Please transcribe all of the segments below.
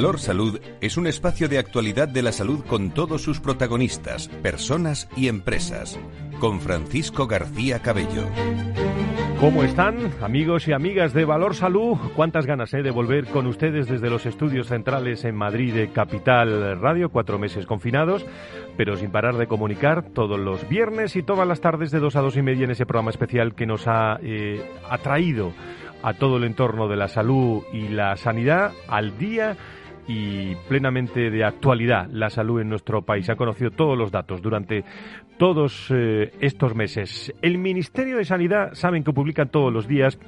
Valor Salud es un espacio de actualidad de la salud con todos sus protagonistas, personas y empresas. Con Francisco García Cabello. ¿Cómo están, amigos y amigas de Valor Salud? Cuántas ganas eh, de volver con ustedes desde los estudios centrales en Madrid de Capital Radio, cuatro meses confinados, pero sin parar de comunicar todos los viernes y todas las tardes de dos a dos y media en ese programa especial que nos ha eh, atraído a todo el entorno de la salud y la sanidad al día y plenamente de actualidad la salud en nuestro país. Ha conocido todos los datos durante todos eh, estos meses. El Ministerio de Sanidad saben que publican todos los días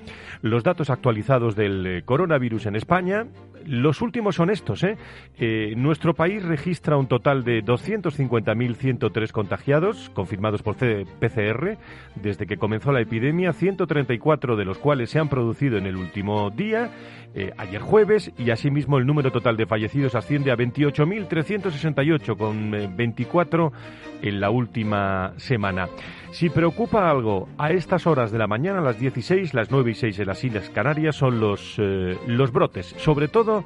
los datos actualizados del eh, coronavirus en España. Los últimos son estos. ¿eh? eh nuestro país registra un total de 250.103 contagiados confirmados por PCR desde que comenzó la epidemia, 134 de los cuales se han producido en el último día eh, ayer jueves y asimismo el número total de fallecidos asciende a 28.368 con 24 eh, en la última semana. Si preocupa algo a estas horas de la mañana, a las 16, las 9 y 6 en las Islas Canarias, son los, eh, los brotes. Sobre todo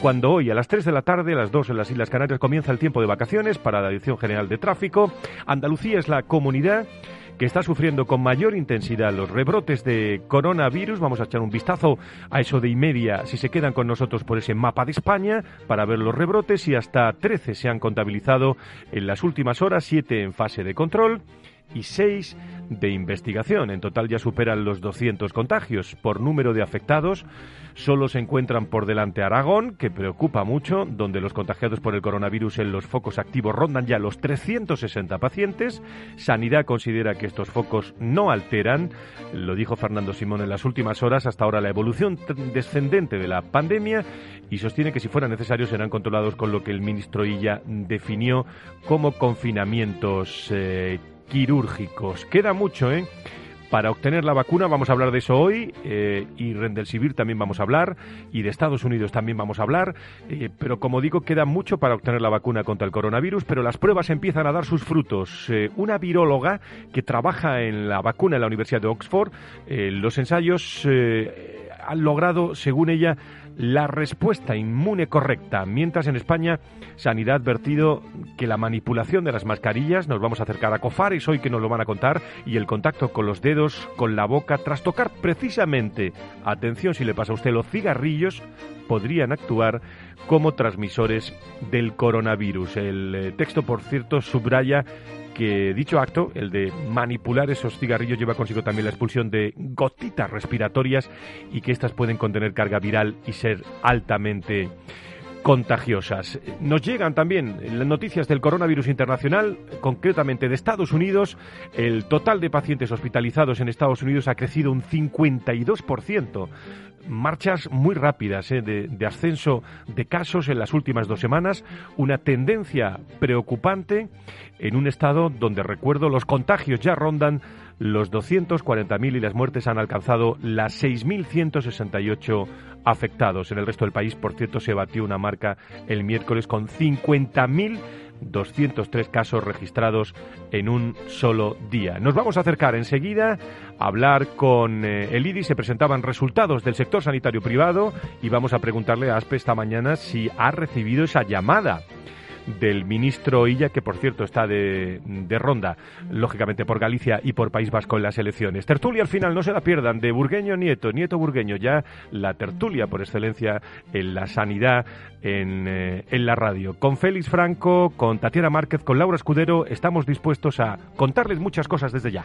cuando hoy a las 3 de la tarde, a las 2 en las Islas Canarias, comienza el tiempo de vacaciones para la Dirección General de Tráfico. Andalucía es la comunidad que está sufriendo con mayor intensidad los rebrotes de coronavirus. Vamos a echar un vistazo a eso de y media si se quedan con nosotros por ese mapa de España para ver los rebrotes y hasta 13 se han contabilizado en las últimas horas, 7 en fase de control y 6 de investigación. En total ya superan los 200 contagios. Por número de afectados, solo se encuentran por delante Aragón, que preocupa mucho, donde los contagiados por el coronavirus en los focos activos rondan ya los 360 pacientes. Sanidad considera que estos focos no alteran, lo dijo Fernando Simón en las últimas horas, hasta ahora la evolución descendente de la pandemia y sostiene que si fuera necesario serán controlados con lo que el ministro Illa definió como confinamientos eh, quirúrgicos. Queda mucho, ¿eh? Para obtener la vacuna vamos a hablar de eso hoy eh, y Rendelsivir también vamos a hablar y de Estados Unidos también vamos a hablar, eh, pero como digo queda mucho para obtener la vacuna contra el coronavirus, pero las pruebas empiezan a dar sus frutos. Eh, una viróloga que trabaja en la vacuna en la Universidad de Oxford, los ensayos han logrado, según ella, la respuesta inmune correcta, mientras en España Sanidad ha advertido que la manipulación de las mascarillas, nos vamos a acercar a Cofares hoy que nos lo van a contar, y el contacto con los dedos, con la boca, tras tocar precisamente, atención si le pasa a usted, los cigarrillos, podrían actuar como transmisores del coronavirus. El eh, texto, por cierto, subraya que dicho acto, el de manipular esos cigarrillos, lleva consigo también la expulsión de gotitas respiratorias y que éstas pueden contener carga viral y ser altamente contagiosas. Nos llegan también las noticias del coronavirus internacional, concretamente de Estados Unidos. El total de pacientes hospitalizados en Estados Unidos ha crecido un 52% marchas muy rápidas ¿eh? de, ascenso de casos en las últimas dos semanas, una tendencia preocupante en un estado donde, recuerdo, los contagios ya rondan los 240.000 y las muertes han alcanzado las 6.168 afectados. En el resto del país, por cierto, se batió una marca el miércoles con 50.000 203 casos registrados en un solo día. Nos vamos a acercar enseguida a hablar con eh, el IDI. Se presentaban resultados del sector sanitario privado y vamos a preguntarle a ASPE esta mañana si ha recibido esa llamada del ministro Illa, que por cierto está de, ronda, lógicamente por Galicia y por País Vasco en las elecciones. Tertulia al final, no se la pierdan, de Burgueño Nieto, Nieto Burgueño, ya la tertulia por excelencia en la sanidad en, eh, en la radio. Con Félix Franco, con Tatiana Márquez, con Laura Escudero, estamos dispuestos a contarles muchas cosas desde ya.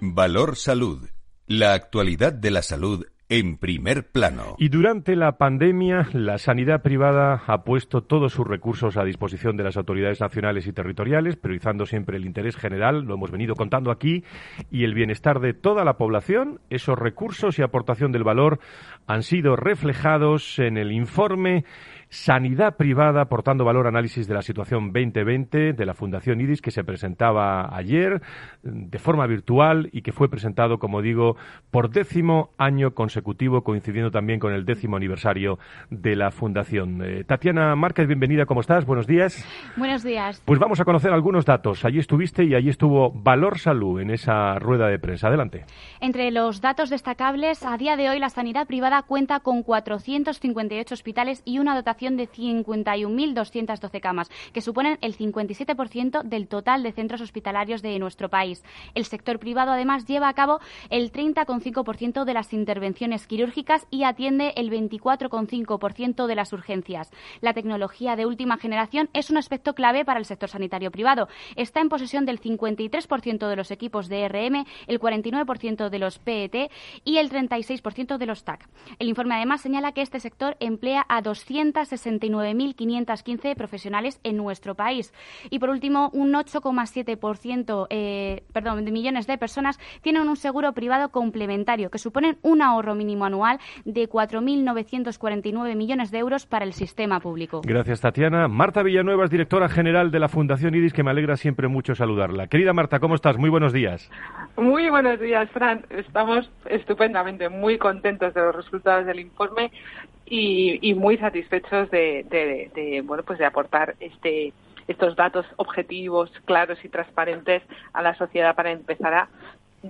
Valor Salud la actualidad de la salud en primer plano. Y durante la pandemia, la sanidad privada ha puesto todos sus recursos a disposición de las autoridades nacionales y territoriales, priorizando siempre el interés general, lo hemos venido contando aquí, y el bienestar de toda la población. Esos recursos y aportación del valor han sido reflejados en el informe Sanidad privada aportando valor análisis de la situación 2020 de la Fundación IDIS que se presentaba ayer de forma virtual y que fue presentado, como digo, por décimo año consecutivo, coincidiendo también con el décimo aniversario de la Fundación. Eh, Tatiana Márquez, bienvenida, ¿cómo estás? Buenos días. Buenos días. Pues vamos a conocer algunos datos. Allí estuviste y allí estuvo Valor Salud en esa rueda de prensa. Adelante. Entre los datos destacables, a día de hoy la sanidad privada cuenta con 458 hospitales y una dotación de 51.212 camas, que suponen el 57% del total de centros hospitalarios de nuestro país. El sector privado, además, lleva a cabo el 30,5% de las intervenciones quirúrgicas y atiende el 24,5% de las urgencias. La tecnología de última generación es un aspecto clave para el sector sanitario privado. Está en posesión del 53% de los equipos de RM, el 49% de los PET y el 36% de los TAC. El informe además señala que este sector emplea a 200 69.515 profesionales en nuestro país. Y por último, un 8,7% eh, perdón, de millones de personas tienen un seguro privado complementario, que suponen un ahorro mínimo anual de 4.949 millones de euros para el sistema público. Gracias, Tatiana. Marta Villanueva es directora general de la Fundación IDIS, que me alegra siempre mucho saludarla. Querida Marta, ¿cómo estás? Muy buenos días. Muy buenos días, Fran. Estamos estupendamente, muy contentos de los resultados del informe y, muy satisfechos de, bueno pues de aportar este estos datos objetivos, claros y transparentes a la sociedad para empezar a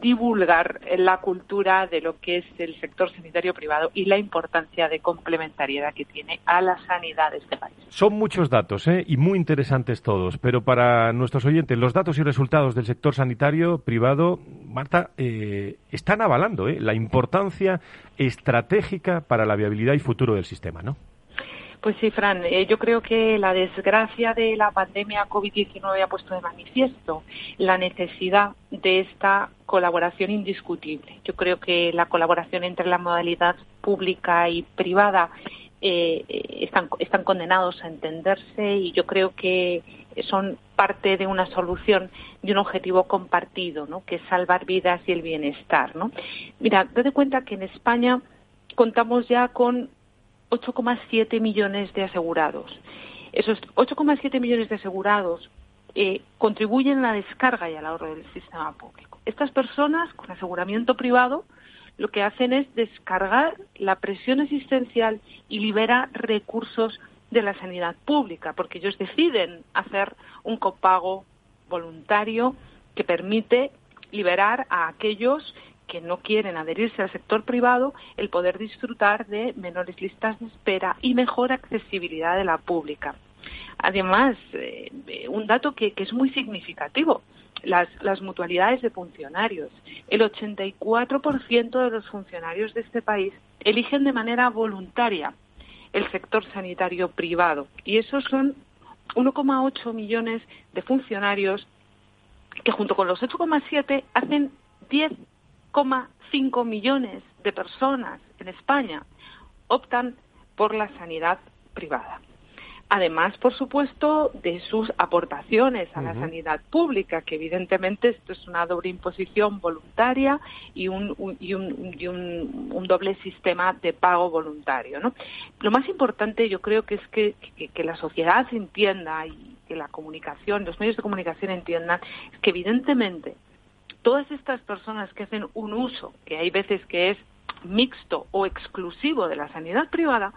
divulgar la cultura de lo que es el sector sanitario privado y la importancia de complementariedad que tiene a la sanidad de este país. Son muchos datos ¿eh? y muy interesantes todos, pero para nuestros oyentes, los datos y resultados del sector sanitario privado, Marta, eh, están avalando ¿eh? la importancia estratégica para la viabilidad y futuro del sistema, ¿no? Pues sí, Fran, eh, yo creo que la desgracia de la pandemia COVID-19 ha puesto de manifiesto la necesidad de esta colaboración indiscutible. Yo creo que la colaboración entre la modalidad pública y privada eh, están, condenados a entenderse y yo creo que son parte de una solución de un objetivo compartido, ¿no? que es salvar vidas y el bienestar. ¿no? Mira, date cuenta que en España contamos ya con 8,7 millones de asegurados. Esos 8,7 millones de asegurados eh, contribuyen a la descarga y al ahorro del sistema público. Estas personas con aseguramiento privado lo que hacen es descargar la presión existencial y libera recursos de la sanidad pública, porque ellos deciden hacer un copago voluntario que permite liberar a aquellos que no quieren adherirse al sector privado el poder disfrutar de menores listas de espera y mejor accesibilidad de la pública. Además, eh, un dato que, es muy significativo, las, las mutualidades de funcionarios. El 84% de los funcionarios de este país eligen de manera voluntaria el sector sanitario privado y esos son 1,8 millones de funcionarios que junto con los 8,7 hacen 10 cinco millones de personas en España optan por la sanidad privada. Además, por supuesto, de sus aportaciones a la sanidad pública, que evidentemente esto es una doble imposición voluntaria y un, y un, doble sistema de pago voluntario. ¿no? Lo más importante yo creo que es que, que la sociedad entienda y que la comunicación, los medios de comunicación entiendan que evidentemente todas estas personas que hacen un uso, que hay veces que es mixto o exclusivo de la sanidad privada,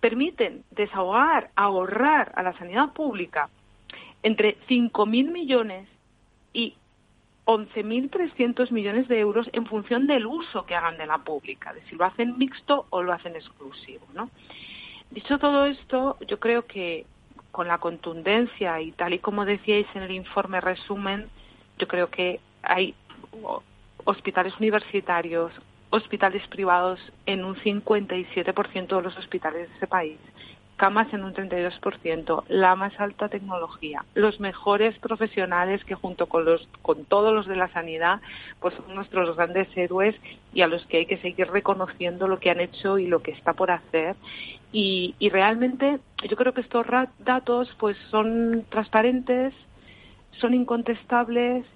permiten desahogar, ahorrar a la sanidad pública entre 5.000 millones y 11.300 millones de euros en función del uso que hagan de la pública, de si lo hacen mixto o lo hacen exclusivo. Dicho todo esto, yo creo que con la contundencia y tal y como decíais en el informe resumen, yo creo que hay hospitales universitarios, hospitales privados en un 57% de los hospitales de ese país, camas en un 32%, la más alta tecnología, los mejores profesionales que junto con los con todos los de la sanidad, pues son nuestros grandes héroes y a los que hay que seguir reconociendo lo que han hecho y lo que está por hacer. Y, y realmente yo creo que estos datos pues son transparentes, son incontestables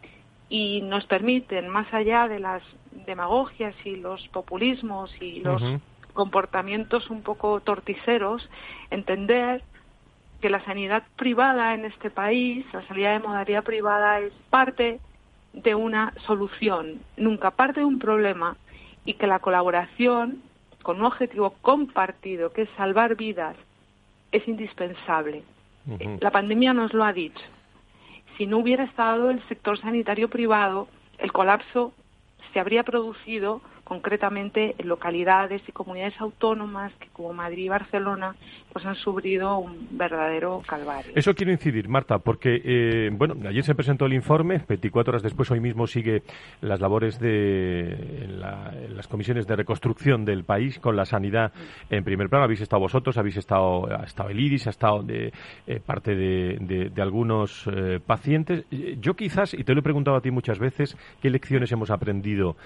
y nos permiten, más allá de las demagogias y los populismos y los comportamientos un poco torticeros, entender que la sanidad privada en este país, la sanidad de modalidad privada, es parte de una solución, nunca parte de un problema, y que la colaboración con un objetivo compartido, que es salvar vidas, es indispensable. La pandemia nos lo ha dicho. Si no hubiera estado el sector sanitario privado, el colapso se habría producido concretamente en localidades y comunidades autónomas que como Madrid y Barcelona pues han sufrido un verdadero calvario. Eso quiero incidir, Marta, porque eh, bueno, ayer se presentó el informe, 24 horas después hoy mismo sigue las labores de las comisiones de reconstrucción del país con la sanidad en primer plano. Habéis estado vosotros, habéis estado, ha estado el IRIS, ha estado de, eh, parte de, algunos eh, pacientes. Yo quizás, y te lo he preguntado a ti muchas veces, ¿qué lecciones hemos aprendido?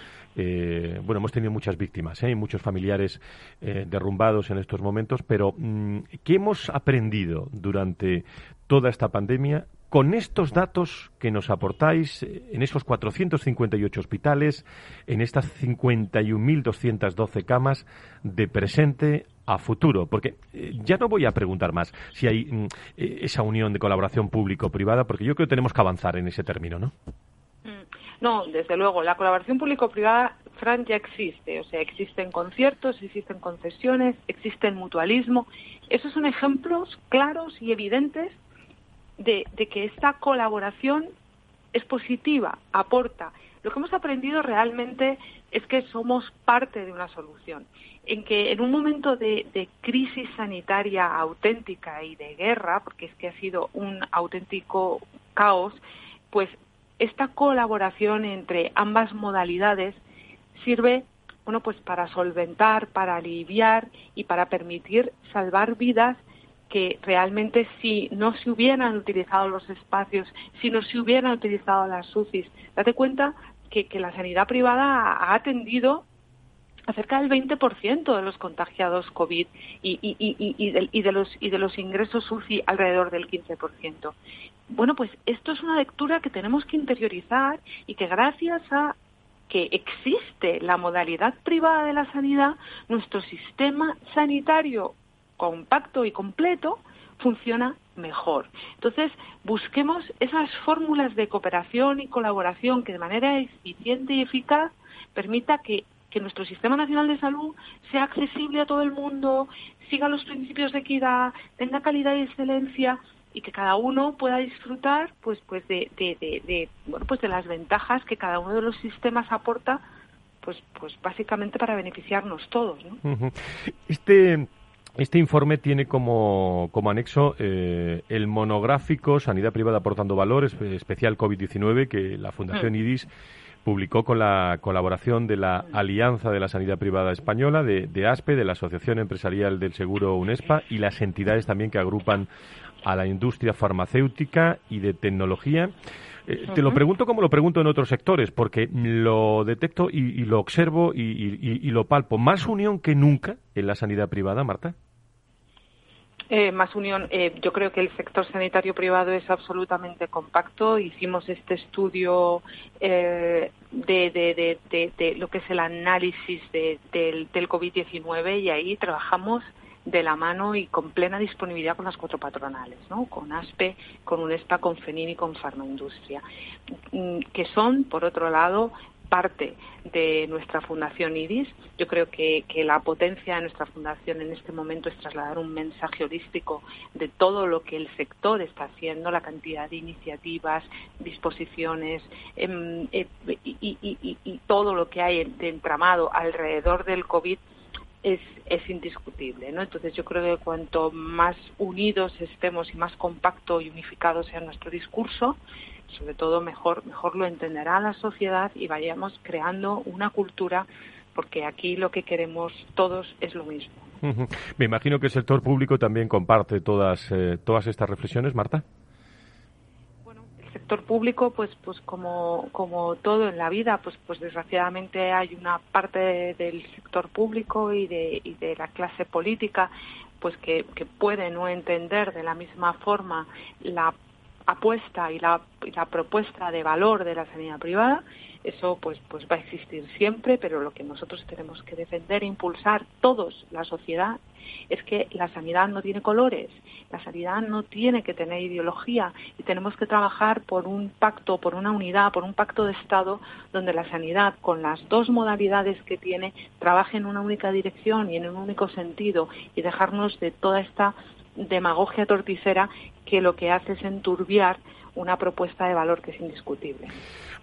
Bueno, hemos tenido muchas víctimas ¿eh? muchos familiares eh, derrumbados en estos momentos, pero mm, ¿qué hemos aprendido durante toda esta pandemia con estos datos que nos aportáis eh, en esos 458 hospitales, en estas 51.212 camas de presente a futuro, porque ya no voy a preguntar más si hay mm, esa unión de colaboración público-privada, porque yo creo que tenemos que avanzar en ese término, ¿no? No, desde luego, la colaboración público-privada, Fran, ya existe. O sea, existen conciertos, existen concesiones, existe mutualismo. Esos son ejemplos claros y evidentes de, que esta colaboración es positiva, aporta. Lo que hemos aprendido realmente es que somos parte de una solución, en que en un momento de, de, crisis sanitaria auténtica y de guerra, porque es que ha sido un auténtico caos, pues esta colaboración entre ambas modalidades sirve bueno, pues para solventar, para aliviar y para permitir salvar vidas que realmente si no se hubieran utilizado los espacios, si no se hubieran utilizado las UCIs, date cuenta que, la sanidad privada ha atendido a cerca del 20% de los contagiados COVID y, de, los, y de los ingresos UCI alrededor del 15% bueno, pues esto es una lectura que tenemos que interiorizar y que gracias a que existe la modalidad privada de la sanidad, nuestro sistema sanitario compacto y completo funciona mejor. Entonces, busquemos esas fórmulas de cooperación y colaboración que de manera eficiente y eficaz permita que, que nuestro Sistema Nacional de Salud sea accesible a todo el mundo, siga los principios de equidad, tenga calidad y excelencia y que cada uno pueda disfrutar pues pues de, de, bueno pues de las ventajas que cada uno de los sistemas aporta pues pues básicamente para beneficiarnos todos ¿no? este este informe tiene como, como anexo eh, el monográfico Sanidad Privada aportando valores, especial COVID-19, que la Fundación mm. IDIS publicó con la colaboración de la Alianza de la Sanidad Privada Española, de, de, ASPE, de la Asociación Empresarial del Seguro UNESPA y las entidades también que agrupan a la industria farmacéutica y de tecnología. Eh, te lo pregunto como lo pregunto en otros sectores, porque lo detecto y, lo observo y, lo palpo. ¿Más unión que nunca en la sanidad privada, Marta? Eh, más unión. Eh, yo creo que el sector sanitario privado es absolutamente compacto. Hicimos este estudio de, lo que es el análisis del, del COVID-19 y ahí trabajamos de la mano y con plena disponibilidad con las cuatro patronales, ¿no? con ASPE, con UNESPA, con FENIN y con Farmaindustria, mm, que son, por otro lado, parte de nuestra fundación IDIS. Yo creo que, que, la potencia de nuestra fundación en este momento es trasladar un mensaje holístico de todo lo que el sector está haciendo, la cantidad de iniciativas, disposiciones em, eh, y, y, todo lo que hay de entramado alrededor del COVID es, es indiscutible, ¿no? Entonces yo creo que cuanto más unidos estemos y más compacto y unificado sea nuestro discurso, sobre todo mejor, mejor lo entenderá la sociedad y vayamos creando una cultura porque aquí lo que queremos todos es lo mismo. Me imagino que el sector público también comparte todas, eh, todas estas reflexiones, Marta sector público, pues, pues como, como todo en la vida, pues, pues desgraciadamente hay una parte del sector público y de, y de la clase política, pues que, que puede no entender de la misma forma la apuesta y la, propuesta de valor de la sanidad privada eso pues pues va a existir siempre pero lo que nosotros tenemos que defender e impulsar todos la sociedad es que la sanidad no tiene colores la sanidad no tiene que tener ideología y tenemos que trabajar por un pacto por una unidad por un pacto de estado donde la sanidad con las dos modalidades que tiene trabaje en una única dirección y en un único sentido y dejarnos de toda esta demagogia torticera que lo que hace es enturbiar una propuesta de valor que es indiscutible.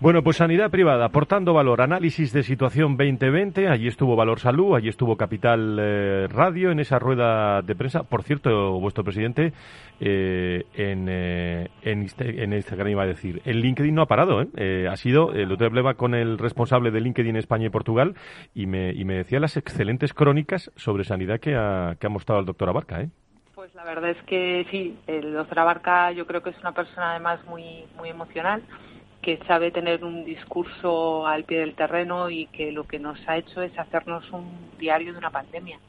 Bueno, pues sanidad privada, aportando valor, análisis de situación 2020, allí estuvo Valor Salud, allí estuvo Capital eh, Radio en esa rueda de prensa. Por cierto, vuestro presidente eh, en, eh, en, Instagram iba a decir, el LinkedIn no ha parado, ¿eh? ha sido, el otro hablaba con el responsable de LinkedIn España y Portugal y me, y me decía las excelentes crónicas sobre sanidad que ha, que ha mostrado el doctor Abarca, ¿eh? La verdad es que sí, el doctor Abarca yo creo que es una persona además muy, muy emocional que sabe tener un discurso al pie del terreno y que lo que nos ha hecho es hacernos un diario de una pandemia.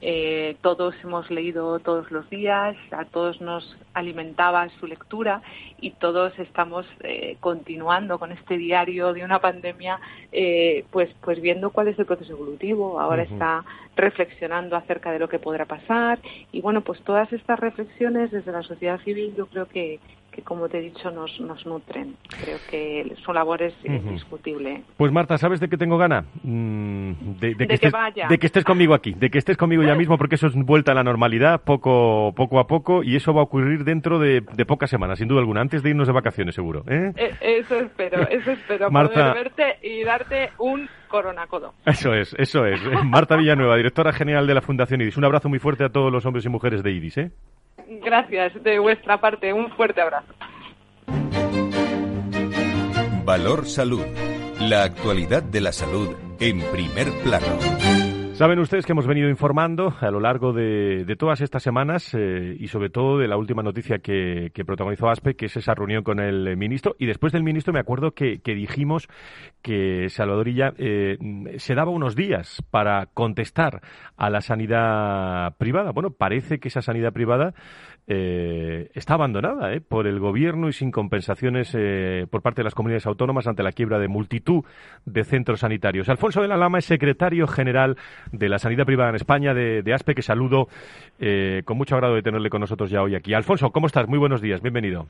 eh, todos hemos leído todos los días, a todos nos alimentaba su lectura y todos estamos eh, continuando con este diario de una pandemia, eh, pues, pues viendo cuál es el proceso evolutivo. Ahora está reflexionando acerca de lo que podrá pasar y bueno, pues todas estas reflexiones desde la sociedad civil yo creo que, que como te he dicho nos, nos nutren. Creo que su labor es indiscutible. Pues Marta, ¿sabes de qué tengo gana? Mm, de, que, estés, de que estés conmigo aquí, de que estés conmigo ya mismo porque eso es vuelta a la normalidad poco, poco a poco y eso va a ocurrir dentro de, pocas semanas, sin duda alguna, antes de irnos de vacaciones seguro. ¿eh? Eh, eso espero, eso espero, Marta... poder verte y darte un coronacodo. Eso es, eso es. Marta Villanueva, directora general de la Fundación IDIS. Un abrazo muy fuerte a todos los hombres y mujeres de IDIS. ¿eh? Gracias de vuestra parte. Un fuerte abrazo. Valor Salud. La actualidad de la salud en primer plano. Saben ustedes que hemos venido informando a lo largo de, todas estas semanas eh, y sobre todo de la última noticia que, protagonizó ASPE, que es esa reunión con el ministro. Y después del ministro me acuerdo que, dijimos que Salvadorilla eh, se daba unos días para contestar a la sanidad privada. Bueno, parece que esa sanidad privada eh, está abandonada por el gobierno y sin compensaciones por parte de las comunidades autónomas ante la quiebra de multitud de centros sanitarios. Alfonso de la Lama es secretario general de la sanidad privada en España, de, ASPE, que saludo eh, con mucho agrado de tenerle con nosotros ya hoy aquí. Alfonso, ¿cómo estás? Muy buenos días, bienvenido.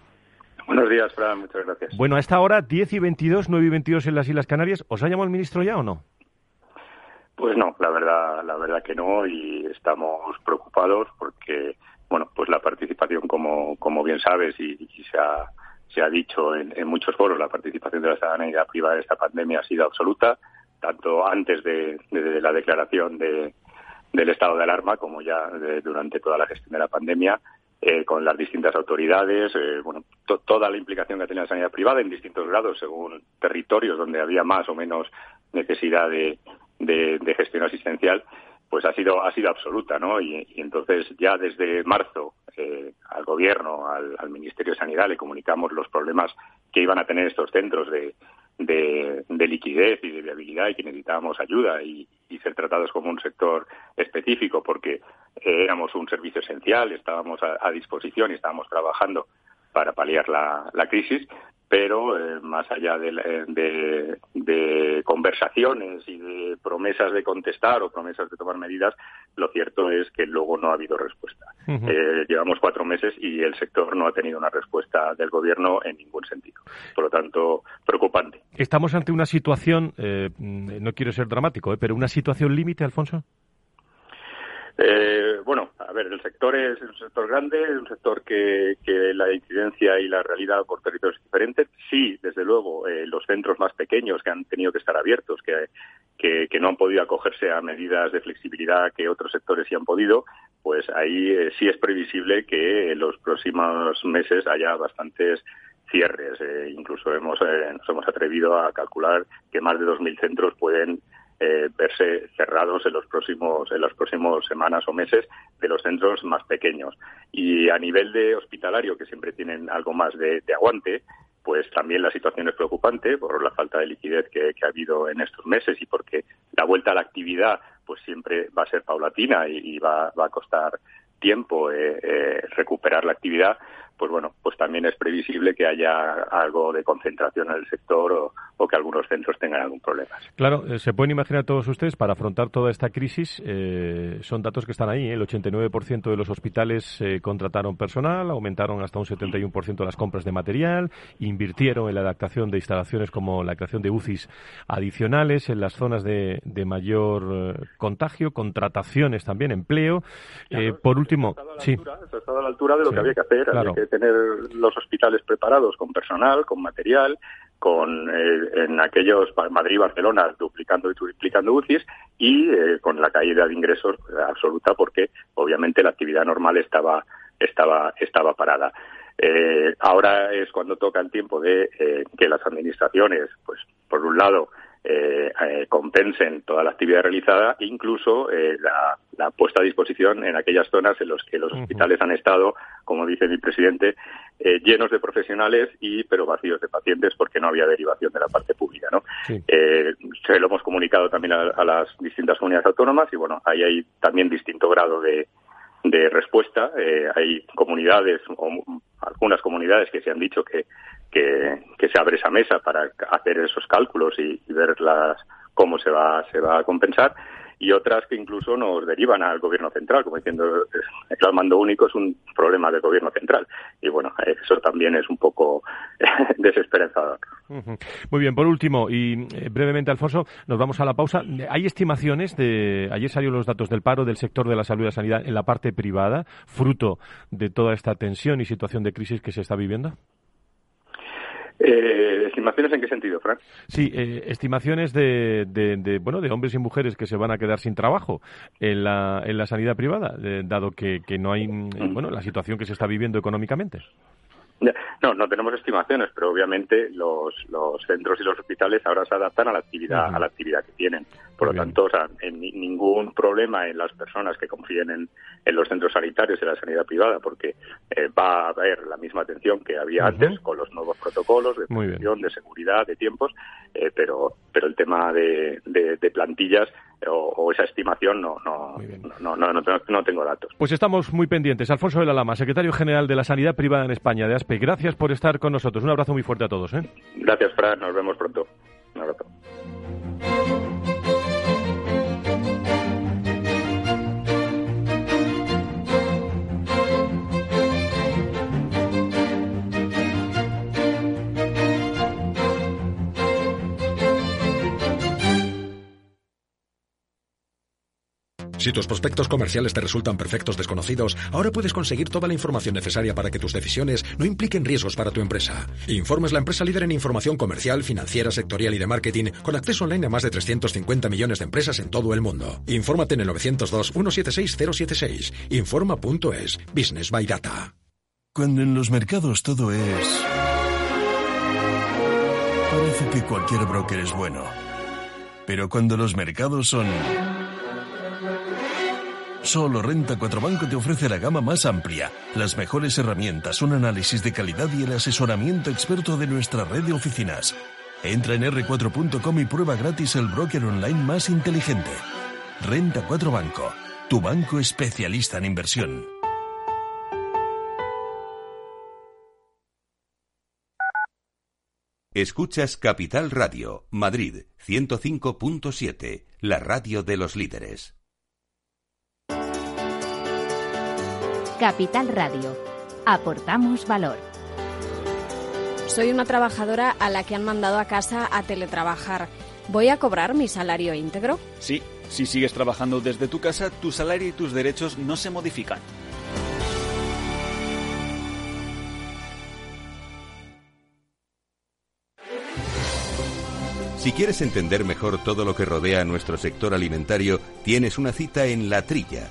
Buenos días, Fran, muchas gracias. Bueno, a esta hora, 10 y 22, 9 y 22 en las Islas Canarias, ¿os ha llamado el ministro ya o no? Pues no, la verdad, la verdad que no, y estamos preocupados porque, bueno, pues la participación, como, como bien sabes, y, se ha se ha dicho en, en, muchos foros, la participación de la sanidad privada en esta pandemia ha sido absoluta tanto antes de, la declaración de, del estado de alarma como ya durante toda la gestión de la pandemia, eh, con las distintas autoridades, eh, bueno, toda la implicación que tenía la sanidad privada en distintos grados según territorios donde había más o menos necesidad de, gestión asistencial, pues ha sido ha sido absoluta, ¿no? Y, entonces ya desde marzo eh, al gobierno, al, Ministerio de Sanidad le comunicamos los problemas que iban a tener estos centros de, de, liquidez y de viabilidad y que necesitábamos ayuda y, ser tratados como un sector específico porque éramos un servicio esencial, estábamos a, disposición y estábamos trabajando para paliar la, la crisis, pero eh, más allá de, de, conversaciones y de promesas de contestar o promesas de tomar medidas, lo cierto es que luego no ha habido respuesta. Eh, llevamos cuatro meses y el sector no ha tenido una respuesta del gobierno en ningún sentido. Por lo tanto, preocupante. Estamos ante una situación, eh, no quiero ser dramático, pero una situación límite, Alfonso. Eh, bueno, a ver, el sector es, un sector grande, es un sector que, la incidencia y la realidad por territorios es diferente. Sí, desde luego, eh, los centros más pequeños que han tenido que estar abiertos, que, que, no han podido acogerse a medidas de flexibilidad que otros sectores sí han podido, pues ahí eh, sí es previsible que en los próximos meses haya bastantes cierres. incluso hemos, nos hemos atrevido a calcular que más de 2.000 centros pueden eh, verse cerrados en los próximos en las próximas semanas o meses de los centros más pequeños. Y a nivel de hospitalario que siempre tienen algo más de, aguante pues también la situación es preocupante por la falta de liquidez que, ha habido en estos meses y porque la vuelta a la actividad pues siempre va a ser paulatina y, va, va, a costar tiempo eh, eh, recuperar la actividad pues bueno, pues también es previsible que haya algo de concentración en el sector o, que algunos centros tengan algún problema. Claro, eh, se pueden imaginar todos ustedes para afrontar toda esta crisis, eh, son datos que están ahí, ¿eh? el 89% de los hospitales contrataron personal, aumentaron hasta un 71% las compras de material, invirtieron en la adaptación de instalaciones como la creación de UCIs adicionales en las zonas de, mayor contagio, contrataciones también, empleo. por último, sí. ha a la altura de lo que había que hacer tener los hospitales preparados con personal, con material, con eh, en aquellos Madrid Barcelona duplicando y triplicando UCIs y eh, con la caída de ingresos absoluta porque obviamente la actividad normal estaba estaba estaba parada. Eh, ahora es cuando toca el tiempo de que las administraciones, pues por un lado, eh, eh, compensen toda la actividad realizada, incluso eh, la, puesta a disposición en aquellas zonas en las que los hospitales han estado, como dice mi presidente, eh, llenos de profesionales y pero vacíos de pacientes porque no había derivación de la parte pública. ¿no? se lo hemos comunicado también a, las distintas comunidades autónomas y bueno, ahí hay también distinto grado de, de respuesta. hay comunidades o algunas comunidades que se han dicho que que, se abre esa mesa para hacer esos cálculos y, ver las, cómo se va, se va a compensar y otras que incluso nos derivan al gobierno central, como diciendo el mando único es un problema del gobierno central. Y bueno, eso también es un poco desesperanzador. Muy bien, por último, y eh, brevemente, Alfonso, nos vamos a la pausa. ¿Hay estimaciones de. Ayer salieron los datos del paro del sector de la salud y la sanidad en la parte privada, fruto de toda esta tensión y situación de crisis que se está viviendo? Eh, ¿Estimaciones en qué sentido, Frank? Sí, eh, estimaciones de, de, bueno, de hombres y mujeres que se van a quedar sin trabajo en la, en la sanidad privada, eh, dado que, que no hay, mm. bueno, la situación que se está viviendo económicamente. No, no tenemos estimaciones, pero obviamente los, los centros y los hospitales ahora se adaptan a la actividad a la actividad que tienen. Por lo tanto, o sea, en ningún problema en las personas que confíen en, en los centros sanitarios y la sanidad privada, porque eh, va a haber la misma atención que había antes con los nuevos protocolos de prevención, de seguridad, de tiempos, eh, pero pero el tema de, de, plantillas o, esa estimación no no, no, no, no, tengo datos. Pues estamos muy pendientes. Alfonso de la Lama, secretario general de la Sanidad Privada en España, de ASPE. Gracias por estar con nosotros. Un abrazo muy fuerte a todos. ¿eh? Gracias, Fran. Nos vemos pronto. Un abrazo. Si tus prospectos comerciales te resultan perfectos desconocidos, ahora puedes conseguir toda la información necesaria para que tus decisiones no impliquen riesgos para tu empresa. Informe es la empresa líder en información comercial, financiera, sectorial y de marketing, con acceso online a más de 350 millones de empresas en todo el mundo. Infórmate en el 902-176-076. Informa.es. Business by Data. Cuando en los mercados todo es... Parece que cualquier broker es bueno. Pero cuando los mercados son... Solo Renta 4 Banco te ofrece la gama más amplia, las mejores herramientas, un análisis de calidad y el asesoramiento experto de nuestra red de oficinas. Entra en r4.com y prueba gratis el broker online más inteligente. Renta 4 Banco, tu banco especialista en inversión. Escuchas Capital Radio, Madrid 105.7, la radio de los líderes. Capital Radio. Aportamos valor. Soy una trabajadora a la que han mandado a casa a teletrabajar. ¿Voy a cobrar mi salario íntegro? Sí, si sigues trabajando desde tu casa, tu salario y tus derechos no se modifican. Si quieres entender mejor todo lo que rodea a nuestro sector alimentario, tienes una cita en La Trilla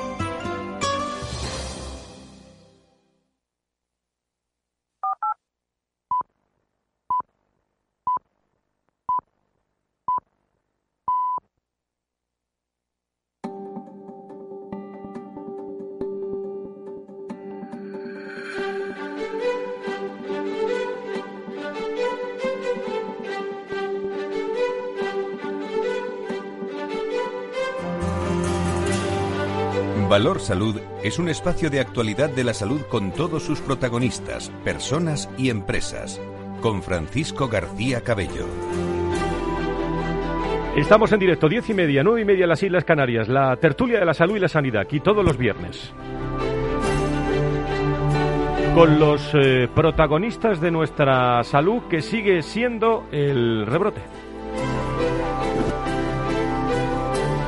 Valor Salud es un espacio de actualidad de la salud con todos sus protagonistas, personas y empresas. Con Francisco García Cabello. Estamos en directo, diez y media, nueve y media en las Islas Canarias, la tertulia de la salud y la sanidad, aquí todos los viernes. Con los eh, protagonistas de nuestra salud, que sigue siendo el rebrote.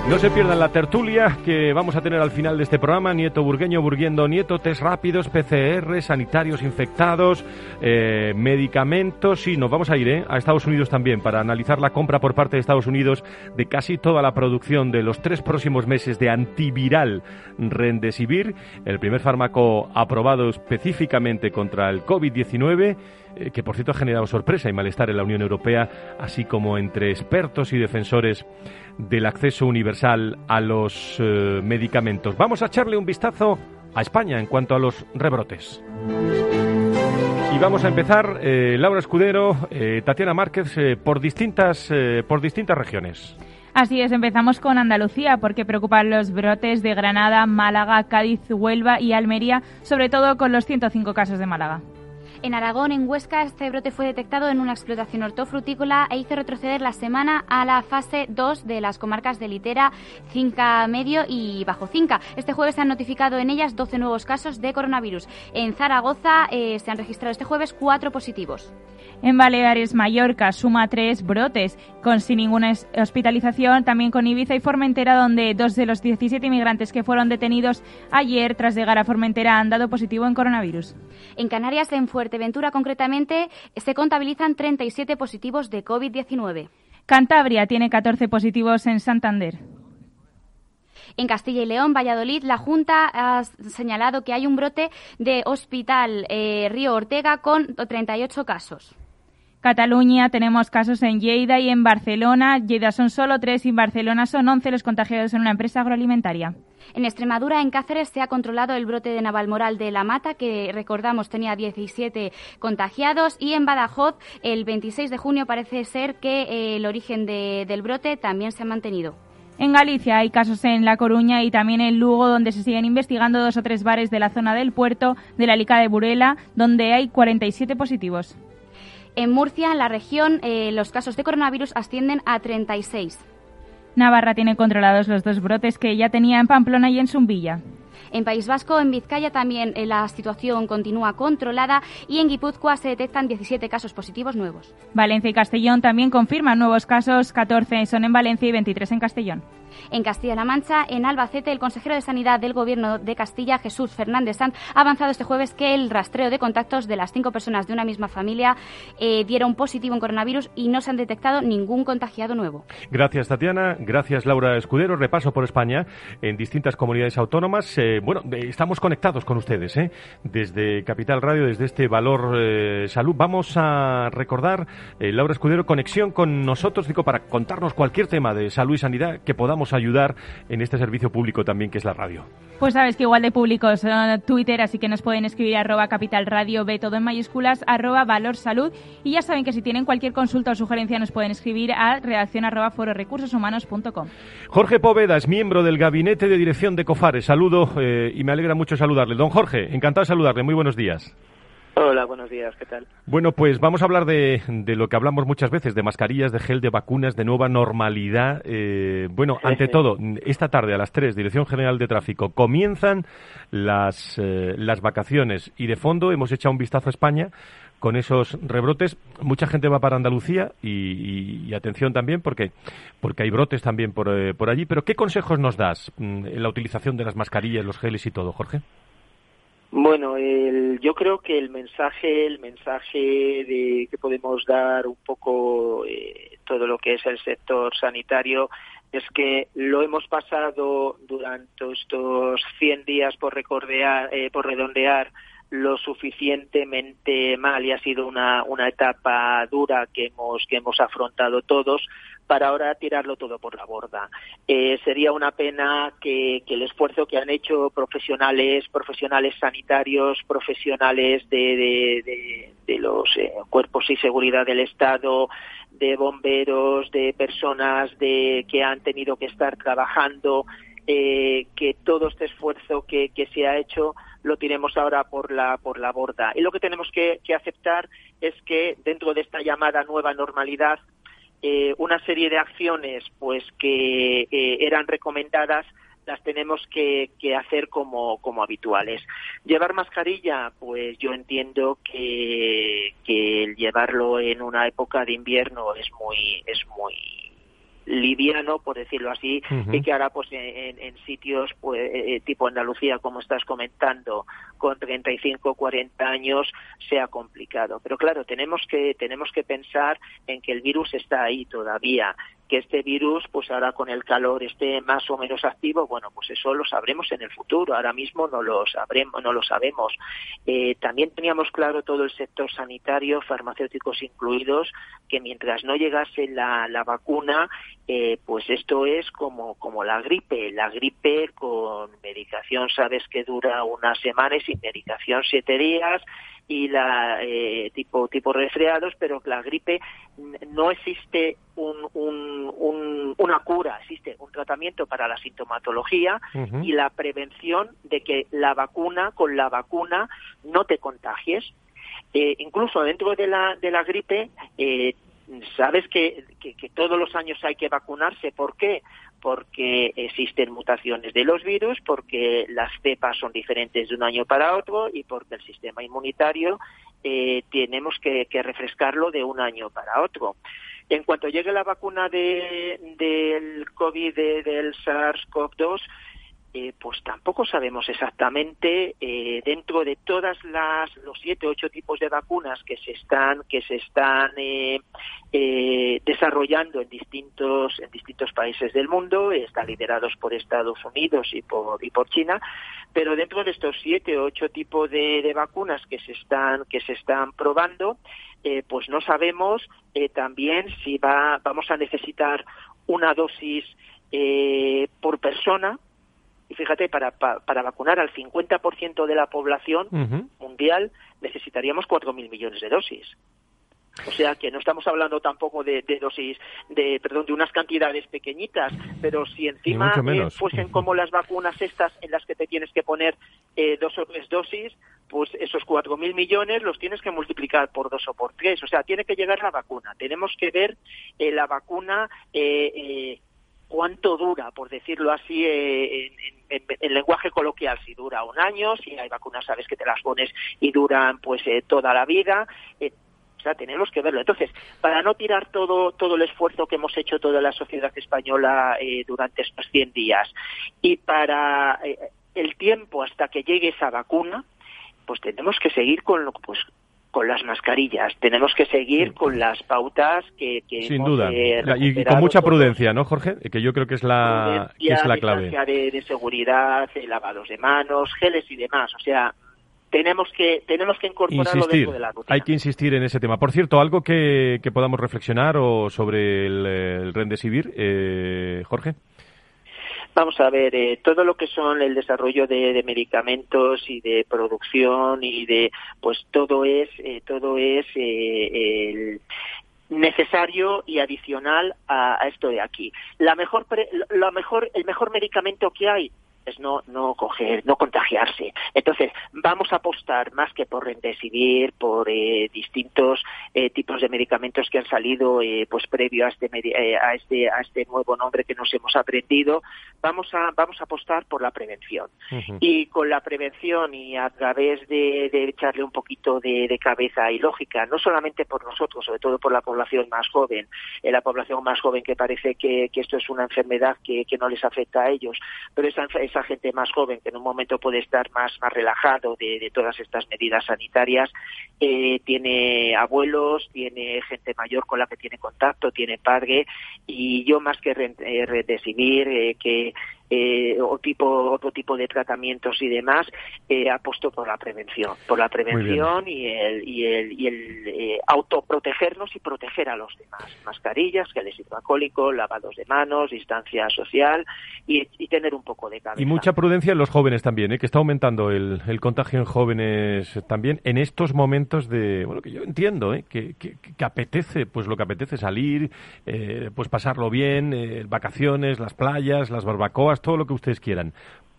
No se pierdan la tertulia que vamos a tener al final de este programa. Nieto Burgueño Burguendo Nieto, test rápidos, PCR, sanitarios infectados, eh, medicamentos. Y nos vamos a ir eh, a Estados Unidos también para analizar la compra por parte de Estados Unidos de casi toda la producción de los tres próximos meses de antiviral Rendesivir, el primer fármaco aprobado específicamente contra el COVID-19 eh, que por cierto ha generado sorpresa y malestar en la Unión Europea, así como entre expertos y defensores del acceso universal a los eh, medicamentos. Vamos a echarle un vistazo a España en cuanto a los rebrotes. Y vamos a empezar, eh, Laura Escudero, Tatiana Márquez, por, distintas, por distintas regiones. Así es, empezamos con Andalucía porque preocupan los brotes de Granada, Málaga, Cádiz, Huelva y Almería, sobre todo con los 105 casos de Málaga. En Aragón, en Huesca, este brote fue detectado en una explotación hortofrutícola e hizo retroceder la semana a la fase 2 de las comarcas de Litera, Cinca Medio y Bajo Cinca. Este jueves se han notificado en ellas 12 nuevos casos de coronavirus. En Zaragoza eh, se han registrado este jueves cuatro positivos. En Baleares, Mallorca, suma tres brotes, con sin ninguna hospitalización, también con Ibiza y Formentera, donde dos de los 17 inmigrantes que fueron detenidos ayer tras llegar a Formentera han dado positivo en coronavirus. En Canarias, en Fuerteventura concretamente, se contabilizan 37 positivos de COVID-19. Cantabria tiene 14 positivos en Santander. En Castilla y León, Valladolid, la Junta ha señalado que hay un brote de Hospital eh, Río Ortega con 38 casos. Cataluña tenemos casos en Lleida y en Barcelona. Lleida son solo tres y en Barcelona son 11 los contagiados en una empresa agroalimentaria. En Extremadura, en Cáceres, se ha controlado el brote de Navalmoral de la Mata, que recordamos tenía 17 contagiados. Y en Badajoz, el 26 de junio, parece ser que eh, el origen del brote también se ha mantenido. En Galicia hay casos en La Coruña y también en Lugo, donde se siguen investigando dos o tres bares de la zona del puerto de la Lica de Burela, donde hay 47 positivos. En Murcia, en la región, eh, los casos de coronavirus ascienden a 36. Navarra tiene controlados los dos brotes que ya tenía en Pamplona y en Zumbilla. En País Vasco, en Vizcaya también eh, la situación continúa controlada y en Guipúzcoa se detectan 17 casos positivos nuevos. Valencia y Castellón también confirman nuevos casos, 14 son en Valencia y 23 en Castellón. En Castilla-La Mancha, en Albacete, el consejero de Sanidad del Gobierno de Castilla, Jesús Fernández Sanz, ha avanzado este jueves que el rastreo de contactos de las cinco personas de una misma familia eh, dieron positivo en coronavirus y no se han detectado ningún contagiado nuevo. Gracias, Tatiana. Gracias, Laura Escudero. Repaso por España en distintas comunidades autónomas. Eh, bueno, estamos conectados con ustedes ¿eh? desde Capital Radio, desde este Valor eh, Salud. Vamos a recordar, Laura Escudero, conexión con nosotros, digo, para contarnos cualquier tema de salud y sanidad que podamos ayudar en este servicio público también que es la radio. Pues sabes que igual de públicos son Twitter, así que nos pueden escribir arroba capital radio, ve todo en mayúsculas, arroba valor salud. Y ya saben que si tienen cualquier consulta o sugerencia nos pueden escribir a redacción arroba fororecursoshumanos.com. Jorge Poveda es miembro del gabinete de dirección de COFARE. Saludo eh, y me alegra mucho saludarle. Don Jorge, encantado de saludarle. Muy buenos días. Hola, buenos días, ¿qué tal? Bueno, pues vamos a hablar de, de, lo que hablamos muchas veces, de mascarillas, de gel, de vacunas, de nueva normalidad. Eh, bueno, ante todo, esta tarde a las 3, Dirección General de Tráfico, comienzan las, eh, las vacaciones y de fondo hemos echado un vistazo a España con esos rebrotes. Mucha gente va para Andalucía y, atención también porque, porque hay brotes también por, eh, por allí. Pero ¿qué consejos nos das mm, en la utilización de las mascarillas, los geles y todo, Jorge? Bueno, yo creo que el mensaje, el mensaje de que podemos dar un poco eh, todo lo que es el sector sanitario es que lo hemos pasado durante estos 100 días por, recordear, eh, por redondear lo suficientemente mal y ha sido una, una etapa dura que hemos, que hemos afrontado todos para ahora tirarlo todo por la borda. Eh, sería una pena que, el esfuerzo que han hecho profesionales, profesionales sanitarios, profesionales de, de, los eh, cuerpos y seguridad del Estado, de bomberos, de personas de, que han tenido que estar trabajando, eh, que todo este esfuerzo que, que se ha hecho lo tiremos ahora por la por la borda. Y lo que tenemos que, que aceptar es que dentro de esta llamada nueva normalidad eh, una serie de acciones pues que eh, eran recomendadas las tenemos que, que hacer como, como, habituales. Llevar mascarilla, pues yo entiendo que, que el llevarlo en una época de invierno es muy, es muy liviano, por decirlo así, y que ahora pues en, en sitios pues eh, tipo Andalucía, como estás comentando, con 35, 40 años, sea complicado. Pero claro, tenemos que tenemos que pensar en que el virus está ahí todavía que este virus, pues ahora con el calor esté más o menos activo, bueno, pues eso lo sabremos en el futuro. Ahora mismo no lo sabremos, no lo sabemos. Eh, también teníamos claro todo el sector sanitario, farmacéuticos incluidos, que mientras no llegase la, la vacuna, eh, pues esto es como, como la gripe. La gripe con medicación sabes que dura unas semanas y sin medicación siete días y la eh, tipo tipo resfriados, pero la gripe no existe un, un, una cura, existe un tratamiento para la sintomatología y la prevención de que la vacuna con la vacuna no te contagies. Eh, incluso dentro de la de la gripe eh, sabes que, que, que, todos los años hay que vacunarse. ¿Por qué? Porque existen mutaciones de los virus, porque las cepas son diferentes de un año para otro y porque el sistema inmunitario eh, tenemos que, refrescarlo de un año para otro. En cuanto llegue la vacuna de, del COVID, del SARS-CoV-2, eh, pues tampoco sabemos exactamente eh, dentro de todas las los siete ocho tipos de vacunas que se están que se están eh, desarrollando en distintos en distintos países del mundo están liderados por Estados Unidos y por y por China pero dentro de estos siete ocho tipos de, de, vacunas que se están que se están probando pues no sabemos también si va vamos a necesitar una dosis por persona y fíjate, para, para, vacunar al 50% de la población mundial necesitaríamos 4.000 millones de dosis. O sea que no estamos hablando tampoco de, dosis, de perdón, de unas cantidades pequeñitas, pero si encima eh, fuesen como las vacunas estas en las que te tienes que poner eh, dos o tres dosis, pues esos 4.000 millones los tienes que multiplicar por dos o por tres. O sea, tiene que llegar la vacuna. Tenemos que ver eh, la vacuna cuánto dura, por decirlo así, eh, en, lenguaje coloquial, si dura un año, si hay vacunas, sabes que te las pones y duran pues eh, toda la vida. Eh, o sea, tenemos que verlo. Entonces, para no tirar todo, todo el esfuerzo que hemos hecho toda la sociedad española durante estos 100 días y para el tiempo hasta que llegue esa vacuna, pues tenemos que seguir con, pues, con las mascarillas. Tenemos que seguir con las pautas que, sin duda eh, y con mucha prudencia, ¿no, Jorge? Que yo creo que es la que es la clave. De, de seguridad, lavados de manos, geles y demás. O sea, tenemos que tenemos que incorporarlo dentro de la rutina. Hay que insistir en ese tema. Por cierto, algo que, que podamos reflexionar o sobre el, el Rendesivir, eh, Jorge. Vamos a ver, eh, todo lo que son el desarrollo de, medicamentos y de producción y de, pues todo es, eh, todo es eh, necesario y adicional a, a, esto de aquí. La mejor, la mejor, el mejor medicamento que hay es no, no coger, no contagiarse. Entonces, vamos a apostar más que por Remdesivir, por eh, distintos eh, tipos de medicamentos que han salido eh, pues previo a este, a este a este nuevo nombre que nos hemos aprendido, vamos a vamos a apostar por la prevención. Y con la prevención y a través de, echarle un poquito de, cabeza y lógica, no solamente por nosotros, sobre todo por la población más joven, la población más joven que parece que, esto es una enfermedad que, no les afecta a ellos, pero esa, esa gente más joven que en un momento puede estar más, más relajado de, todas estas medidas sanitarias, eh, tiene abuelos, tiene gente mayor con la que tiene contacto, tiene padre, y yo más que eh, redesignir eh, que eh, o tipo, otro tipo de tratamientos y demás, eh, apuesto por la prevención, por la prevención y el, y el, y el eh, autoprotegernos y proteger a los demás. Mascarillas, geles hidroalcohólicos, lavados de manos, distancia social y, tener un poco de cabeza. Y mucha prudencia en los jóvenes también, ¿eh? que está aumentando el, el contagio en jóvenes también en estos momentos de, bueno, que yo entiendo, ¿eh? que, que, que apetece, pues lo que apetece salir, eh, pues pasarlo bien, eh, vacaciones, las playas, las barbacoas, todo lo que ustedes quieran